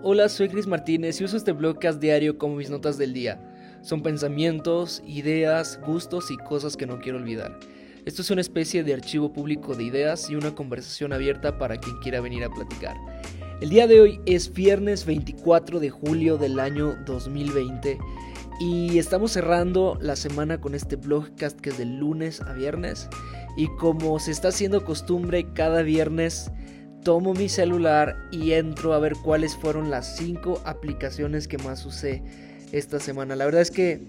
Hola, soy Chris Martínez y uso este blogcast diario como mis notas del día. Son pensamientos, ideas, gustos y cosas que no quiero olvidar. Esto es una especie de archivo público de ideas y una conversación abierta para quien quiera venir a platicar. El día de hoy es viernes 24 de julio del año 2020 y estamos cerrando la semana con este blogcast que es de lunes a viernes y como se está haciendo costumbre cada viernes tomo mi celular y entro a ver cuáles fueron las 5 aplicaciones que más usé esta semana. La verdad es que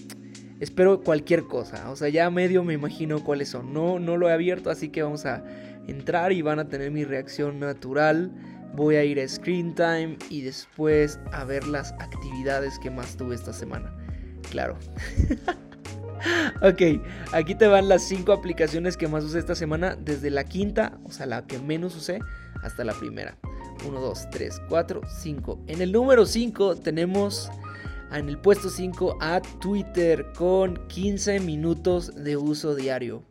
espero cualquier cosa, o sea, ya medio me imagino cuáles son. No, no lo he abierto, así que vamos a entrar y van a tener mi reacción natural. Voy a ir a Screen Time y después a ver las actividades que más tuve esta semana. Claro. ok, aquí te van las 5 aplicaciones que más usé esta semana, desde la quinta, o sea, la que menos usé, hasta la primera. 1, 2, 3, 4, 5. En el número 5 tenemos en el puesto 5 a Twitter con 15 minutos de uso diario.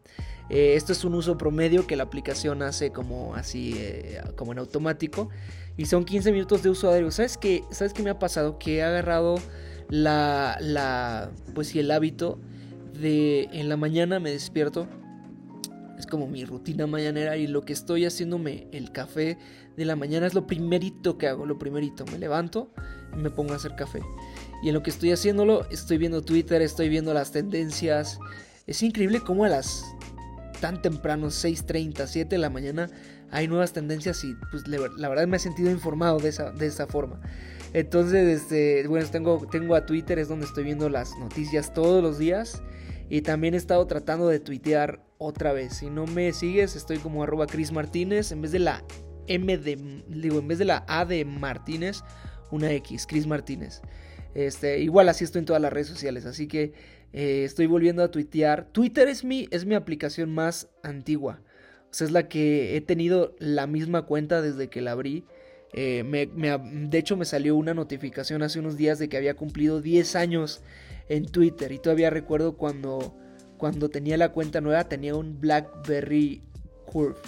Eh, esto es un uso promedio que la aplicación hace como así, eh, como en automático. Y son 15 minutos de uso diario. ¿Sabes qué, ¿Sabes qué me ha pasado? Que he agarrado la, la, pues sí, el hábito en la mañana me despierto es como mi rutina mañanera y lo que estoy haciéndome el café de la mañana es lo primerito que hago, lo primerito. Me levanto y me pongo a hacer café. Y en lo que estoy haciéndolo, estoy viendo Twitter, estoy viendo las tendencias. Es increíble cómo a las tan temprano, 6.30, 7 de la mañana, hay nuevas tendencias y pues la verdad me he sentido informado de esa, de esa forma. Entonces, este, bueno, tengo, tengo a Twitter, es donde estoy viendo las noticias todos los días. Y también he estado tratando de tuitear otra vez. Si no me sigues, estoy como arroba Chris Martínez. En vez de la M de. Digo, en vez de la A de Martínez, una X, Chris Martínez. Este, igual así estoy en todas las redes sociales. Así que eh, estoy volviendo a tuitear. Twitter es mi, es mi aplicación más antigua. O sea, es la que he tenido la misma cuenta desde que la abrí. Eh, de hecho, me salió una notificación hace unos días de que había cumplido 10 años en Twitter. Y todavía recuerdo cuando, cuando tenía la cuenta nueva, tenía un BlackBerry Curve.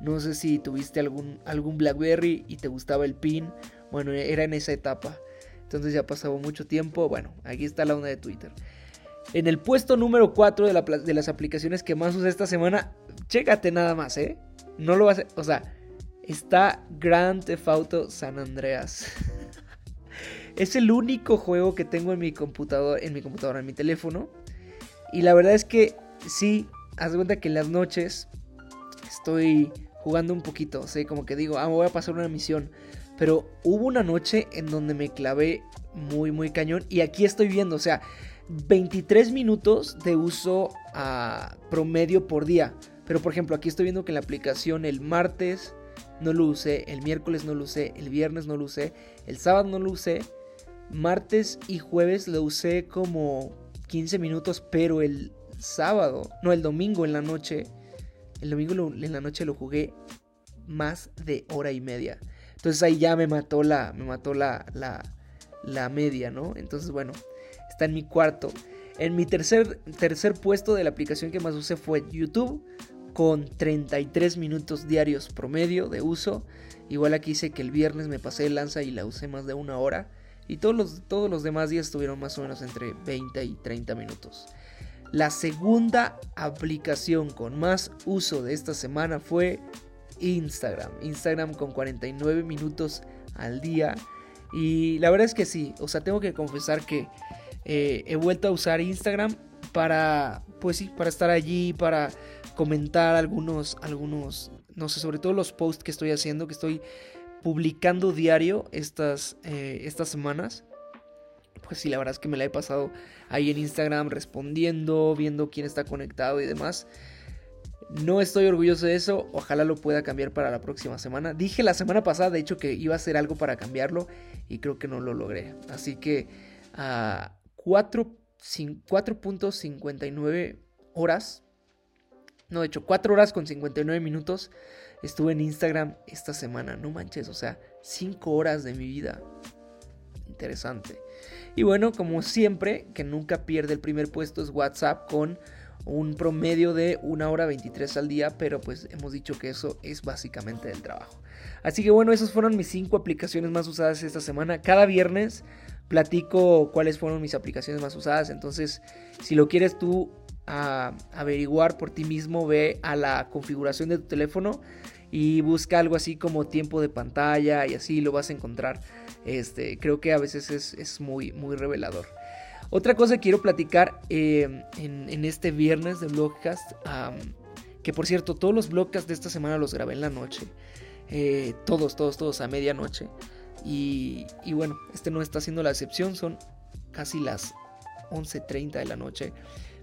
No sé si tuviste algún, algún BlackBerry y te gustaba el pin. Bueno, era en esa etapa. Entonces ya pasado mucho tiempo. Bueno, aquí está la onda de Twitter. En el puesto número 4 de, de las aplicaciones que más usé esta semana, chécate nada más, ¿eh? No lo vas a... O sea, está Grand Theft Auto San Andreas. Es el único juego que tengo en mi computadora, en mi computadora, en mi teléfono. Y la verdad es que sí, haz cuenta que en las noches estoy jugando un poquito, o sea, como que digo, ah, voy a pasar una misión. Pero hubo una noche en donde me clavé muy, muy cañón. Y aquí estoy viendo, o sea, 23 minutos de uso a promedio por día. Pero por ejemplo, aquí estoy viendo que en la aplicación el martes no lo usé, el miércoles no lo usé, el viernes no lo usé, el sábado no lo usé martes y jueves lo usé como 15 minutos, pero el sábado, no, el domingo en la noche, el domingo en la noche lo jugué más de hora y media. Entonces ahí ya me mató la, me mató la, la, la media, ¿no? Entonces, bueno, está en mi cuarto. En mi tercer, tercer puesto de la aplicación que más usé fue YouTube, con 33 minutos diarios promedio de uso. Igual aquí dice que el viernes me pasé el lanza y la usé más de una hora. Y todos los, todos los demás días estuvieron más o menos entre 20 y 30 minutos. La segunda aplicación con más uso de esta semana fue Instagram. Instagram con 49 minutos al día. Y la verdad es que sí, o sea, tengo que confesar que eh, he vuelto a usar Instagram para, pues sí, para estar allí, para comentar algunos, algunos, no sé, sobre todo los posts que estoy haciendo, que estoy publicando diario estas, eh, estas semanas. Pues sí, la verdad es que me la he pasado ahí en Instagram respondiendo, viendo quién está conectado y demás. No estoy orgulloso de eso, ojalá lo pueda cambiar para la próxima semana. Dije la semana pasada, de hecho, que iba a hacer algo para cambiarlo y creo que no lo logré. Así que a 4.59 horas, no, de hecho, 4 horas con 59 minutos estuve en Instagram esta semana. No manches, o sea, 5 horas de mi vida. Interesante. Y bueno, como siempre, que nunca pierde el primer puesto es WhatsApp con un promedio de una hora 23 al día, pero pues hemos dicho que eso es básicamente del trabajo. Así que bueno, esas fueron mis cinco aplicaciones más usadas esta semana. Cada viernes platico cuáles fueron mis aplicaciones más usadas, entonces si lo quieres tú averiguar por ti mismo, ve a la configuración de tu teléfono y busca algo así como tiempo de pantalla y así lo vas a encontrar. Este, creo que a veces es, muy, muy revelador. Otra cosa que quiero platicar eh, en, este viernes de Blogcast, que por cierto, todos los Blogcasts de esta semana los grabé en la noche. Eh, todos, todos, todos a medianoche. Y, y, bueno, este no está siendo la excepción, son casi las 11.30 de la noche.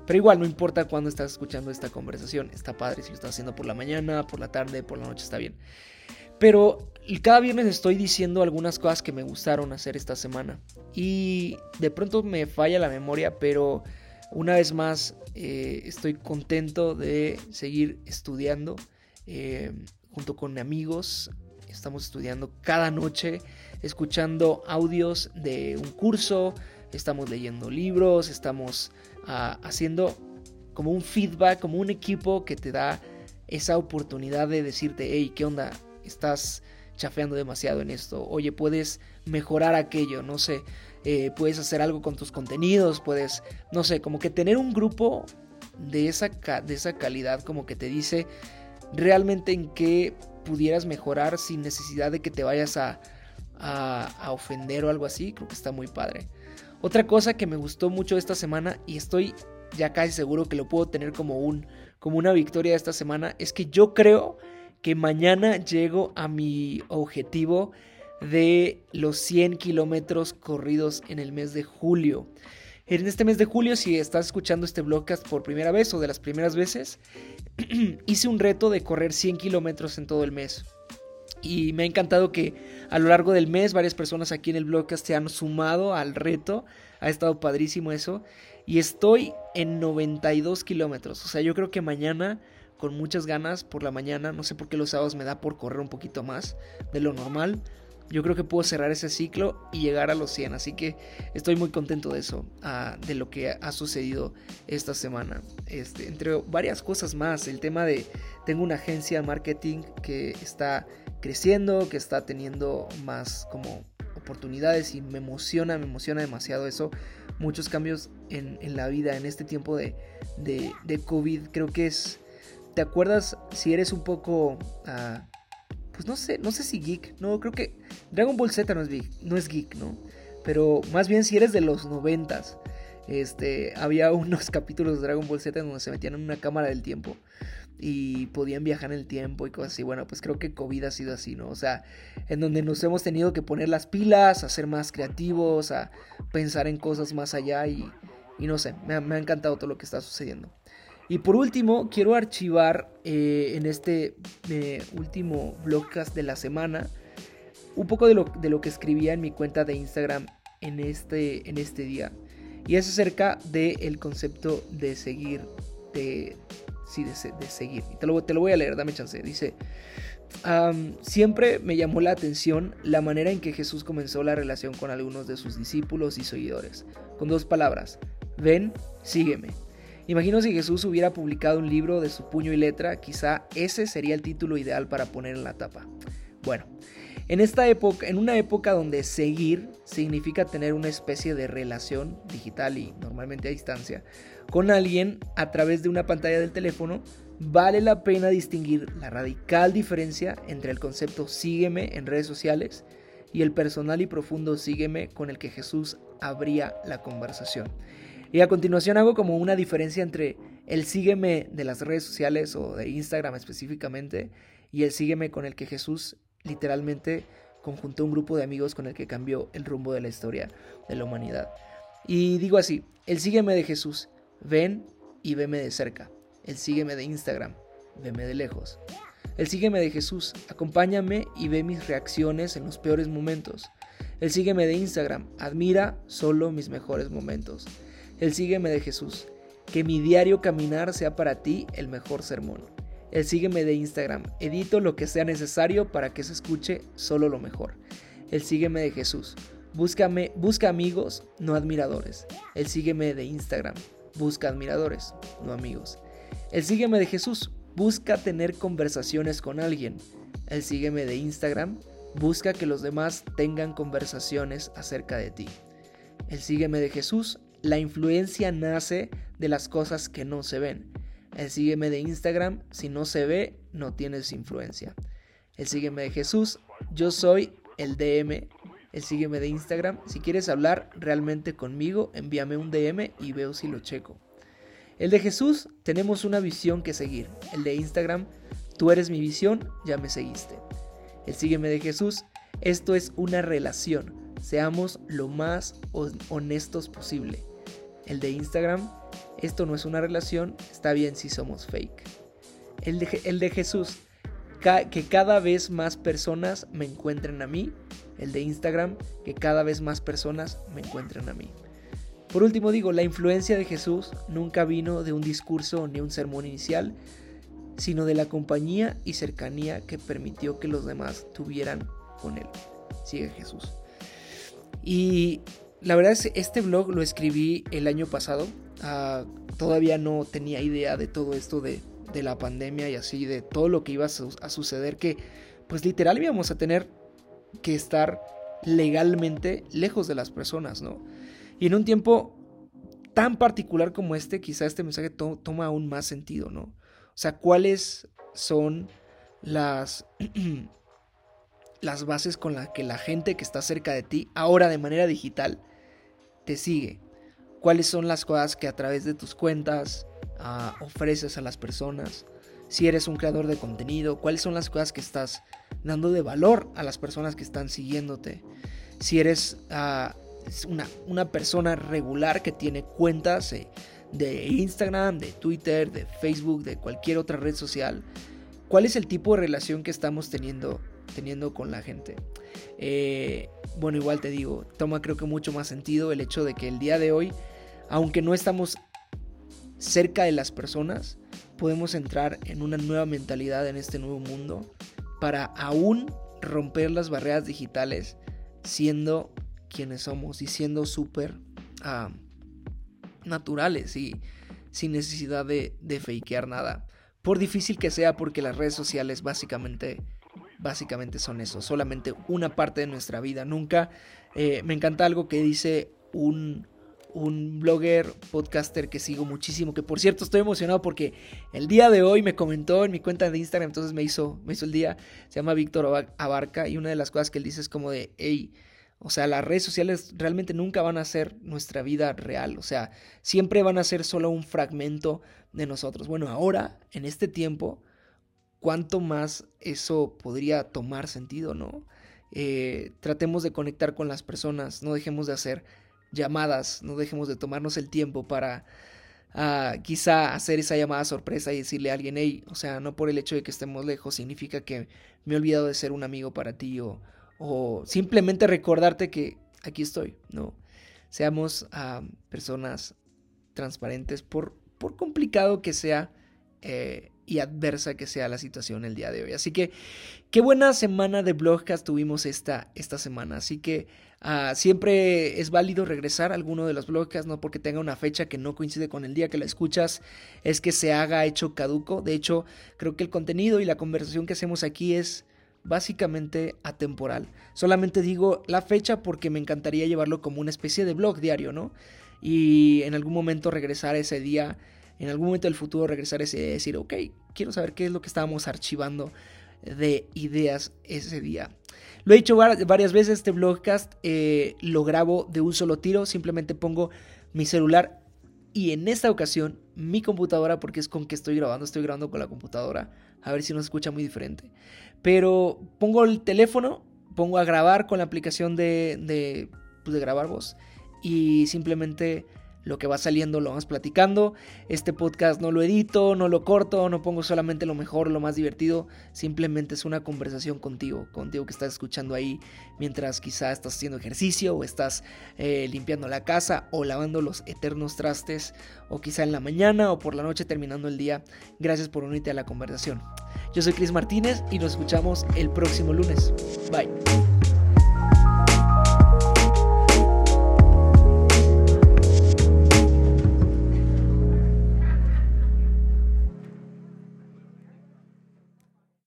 Pero igual, no importa cuándo estás escuchando esta conversación, está padre si lo estás haciendo por la mañana, por la tarde, por la noche, está bien. Pero cada viernes estoy diciendo algunas cosas que me gustaron hacer esta semana. Y de pronto me falla la memoria, pero una vez más eh, estoy contento de seguir estudiando eh, junto con amigos. Estamos estudiando cada noche, escuchando audios de un curso, estamos leyendo libros, estamos ah, haciendo como un feedback, como un equipo que te da esa oportunidad de decirte, hey, ¿qué onda? Estás chafeando demasiado en esto. Oye, puedes mejorar aquello, no sé. Eh, puedes hacer algo con tus contenidos, puedes, no sé, como que tener un grupo de esa, de esa calidad, como que te dice realmente en qué pudieras mejorar sin necesidad de que te vayas a, ofender o algo así, creo que está muy padre. Otra cosa que me gustó mucho esta semana y estoy ya casi seguro que lo puedo tener como un como una victoria esta semana es que yo creo que mañana llego a mi objetivo de los 100 kilómetros corridos en el mes de julio. En este mes de julio, si estás escuchando este blogcast por primera vez o de las primeras veces, hice un reto de correr 100 kilómetros en todo el mes. Y me ha encantado que a lo largo del mes varias personas aquí en el blogcast se han sumado al reto. Ha estado padrísimo eso. Y estoy en 92 kilómetros. O sea, yo creo que mañana, con muchas ganas por la mañana, no sé por qué los sábados me da por correr un poquito más de lo normal yo creo que puedo cerrar ese ciclo y llegar a los 100. Así que estoy muy contento de eso, ah, de lo que ha sucedido esta semana. Este, entre varias cosas más, el tema de, tengo una agencia de marketing que está creciendo, que está teniendo más como oportunidades y me emociona, me emociona demasiado eso. Muchos cambios en, la vida en este tiempo de, de, COVID. Creo que es, ¿te acuerdas si eres un poco... Uh, pues no sé, no sé si geek, no, creo que Dragon Ball Z no es geek, no, es geek, ¿no? Pero más bien si eres de los noventas, este, había unos capítulos de Dragon Ball Z donde se metían en una cámara del tiempo y podían viajar en el tiempo y cosas así. Bueno, pues creo que COVID ha sido así, ¿no? O sea, en donde nos hemos tenido que poner las pilas, a ser más creativos, a pensar en cosas más allá y, no sé, me ha encantado todo lo que está sucediendo. Y por último, quiero archivar eh, en este eh, último blogcast de la semana un poco de lo, de lo, que escribía en mi cuenta de Instagram en este, en este día. Y es acerca del concepto de seguir, de, sí, de, seguir. Te lo, te lo, voy a leer, dame chance. Dice, siempre me llamó la atención la manera en que Jesús comenzó la relación con algunos de sus discípulos y seguidores, con dos palabras, ven, sígueme. Imagino si Jesús hubiera publicado un libro de su puño y letra, quizá ese sería el título ideal para poner en la tapa. Bueno, en esta época, en una época donde seguir significa tener una especie de relación digital y normalmente a distancia con alguien a través de una pantalla del teléfono, vale la pena distinguir la radical diferencia entre el concepto sígueme en redes sociales y el personal y profundo sígueme con el que Jesús abría la conversación. Y a continuación hago como una diferencia entre el sígueme de las redes sociales o de Instagram específicamente y el sígueme con el que Jesús literalmente conjuntó un grupo de amigos con el que cambió el rumbo de la historia de la humanidad. Y digo así, el sígueme de Jesús, ven y veme de cerca. El sígueme de Instagram, veme de lejos. El sígueme de Jesús, acompáñame y ve mis reacciones en los peores momentos. El sígueme de Instagram, admira solo mis mejores momentos. El sígueme de Jesús. Que mi diario caminar sea para ti el mejor sermón. El sígueme de Instagram. Edito lo que sea necesario para que se escuche solo lo mejor. El sígueme de Jesús. Búscame, busca amigos, no admiradores. El sígueme de Instagram. busca admiradores, no amigos. El sígueme de Jesús busca tener conversaciones con alguien. El sígueme de Instagram busca que los demás tengan conversaciones acerca de ti. El sígueme de Jesús, la influencia nace de las cosas que no se ven. El sígueme de Instagram, si no se ve, no tienes influencia. El sígueme de Jesús, yo soy el DM. El sígueme de Instagram, si quieres hablar realmente conmigo, envíame un DM y veo si lo checo. El de Jesús, tenemos una visión que seguir. El de Instagram, tú eres mi visión, ya me seguiste. El sígueme de Jesús, esto es una relación. Seamos lo más honestos posible. El de Instagram, esto no es una relación, está bien si somos fake. El de, el de Jesús, que cada vez más personas me encuentren a mí. El de Instagram, que cada vez más personas me encuentren a mí. Por último digo, la influencia de Jesús nunca vino de un discurso ni un sermón inicial, sino de la compañía y cercanía que permitió que los demás tuvieran con él. Sigue Jesús. Y la verdad es que este blog lo escribí el año pasado. Ah, todavía no tenía idea de todo esto de, de, la pandemia y así, de todo lo que iba a, suceder, que pues literal íbamos a tener que estar legalmente lejos de las personas, ¿no? Y en un tiempo tan particular como este, quizá este mensaje toma aún más sentido, ¿no? O sea, ¿cuáles son las, las bases con las que la gente que está cerca de ti, ahora de manera digital, te sigue? ¿Cuáles son las cosas que a través de tus cuentas ah, ofreces a las personas? Si eres un creador de contenido, ¿cuáles son las cosas que estás dando de valor a las personas que están siguiéndote? Si eres es una, persona regular que tiene cuentas de Instagram, de Twitter, de Facebook, de cualquier otra red social, ¿cuál es el tipo de relación que estamos teniendo, teniendo con la gente? Eh, bueno, igual te digo, toma creo que mucho más sentido el hecho de que el día de hoy, aunque no estamos cerca de las personas, podemos entrar en una nueva mentalidad en este nuevo mundo para aún romper las barreras digitales siendo quienes somos y siendo súper ah, naturales y sin necesidad de, de fakear nada. Por difícil que sea, porque las redes sociales básicamente, básicamente son eso, solamente una parte de nuestra vida. Nunca eh, me encanta algo que dice un, un blogger, podcaster que sigo muchísimo, que por cierto estoy emocionado porque el día de hoy me comentó en mi cuenta de Instagram, entonces me hizo, me hizo el día, se llama Víctor Abarca y una de las cosas que él dice es como de, hey, o sea, las redes sociales realmente nunca van a ser nuestra vida real. O sea, siempre van a ser solo un fragmento de nosotros. Bueno, ahora, en este tiempo, ¿cuánto más eso podría tomar sentido, no? Eh, tratemos de conectar con las personas, no dejemos de hacer llamadas, no dejemos de tomarnos el tiempo para ah, quizá hacer esa llamada sorpresa y decirle a alguien, hey, o sea, no por el hecho de que estemos lejos significa que me he olvidado de ser un amigo para ti o o simplemente recordarte que aquí estoy, ¿no? Seamos ah, personas transparentes por, por complicado que sea eh, y adversa que sea la situación el día de hoy. Así que qué buena semana de blogcast tuvimos esta, esta semana. Así que ah, siempre es válido regresar a alguno de los blogcasts, no porque tenga una fecha que no coincide con el día que la escuchas, es que se haga hecho caduco. De hecho, creo que el contenido y la conversación que hacemos aquí es básicamente atemporal. Solamente digo la fecha porque me encantaría llevarlo como una especie de blog diario, ¿no? Y en algún momento regresar ese día, en algún momento del futuro regresar ese día y decir, ok, quiero saber qué es lo que estábamos archivando de ideas ese día. Lo he dicho varias veces, este blogcast eh, lo grabo de un solo tiro, simplemente pongo mi celular y en esta ocasión mi computadora, porque es con que estoy grabando, estoy grabando con la computadora, a ver si nos escucha muy diferente. Pero pongo el teléfono, pongo a grabar con la aplicación de, de, pues de grabar voz y simplemente lo que va saliendo lo vamos platicando. Este podcast no lo edito, no lo corto, no pongo solamente lo mejor, lo más divertido. Simplemente es una conversación contigo, contigo que estás escuchando ahí mientras quizá estás haciendo ejercicio o estás eh, limpiando la casa o lavando los eternos trastes o quizá en la mañana o por la noche terminando el día. Gracias por unirte a la conversación. Yo soy Chris Martínez y nos escuchamos el próximo lunes. Bye.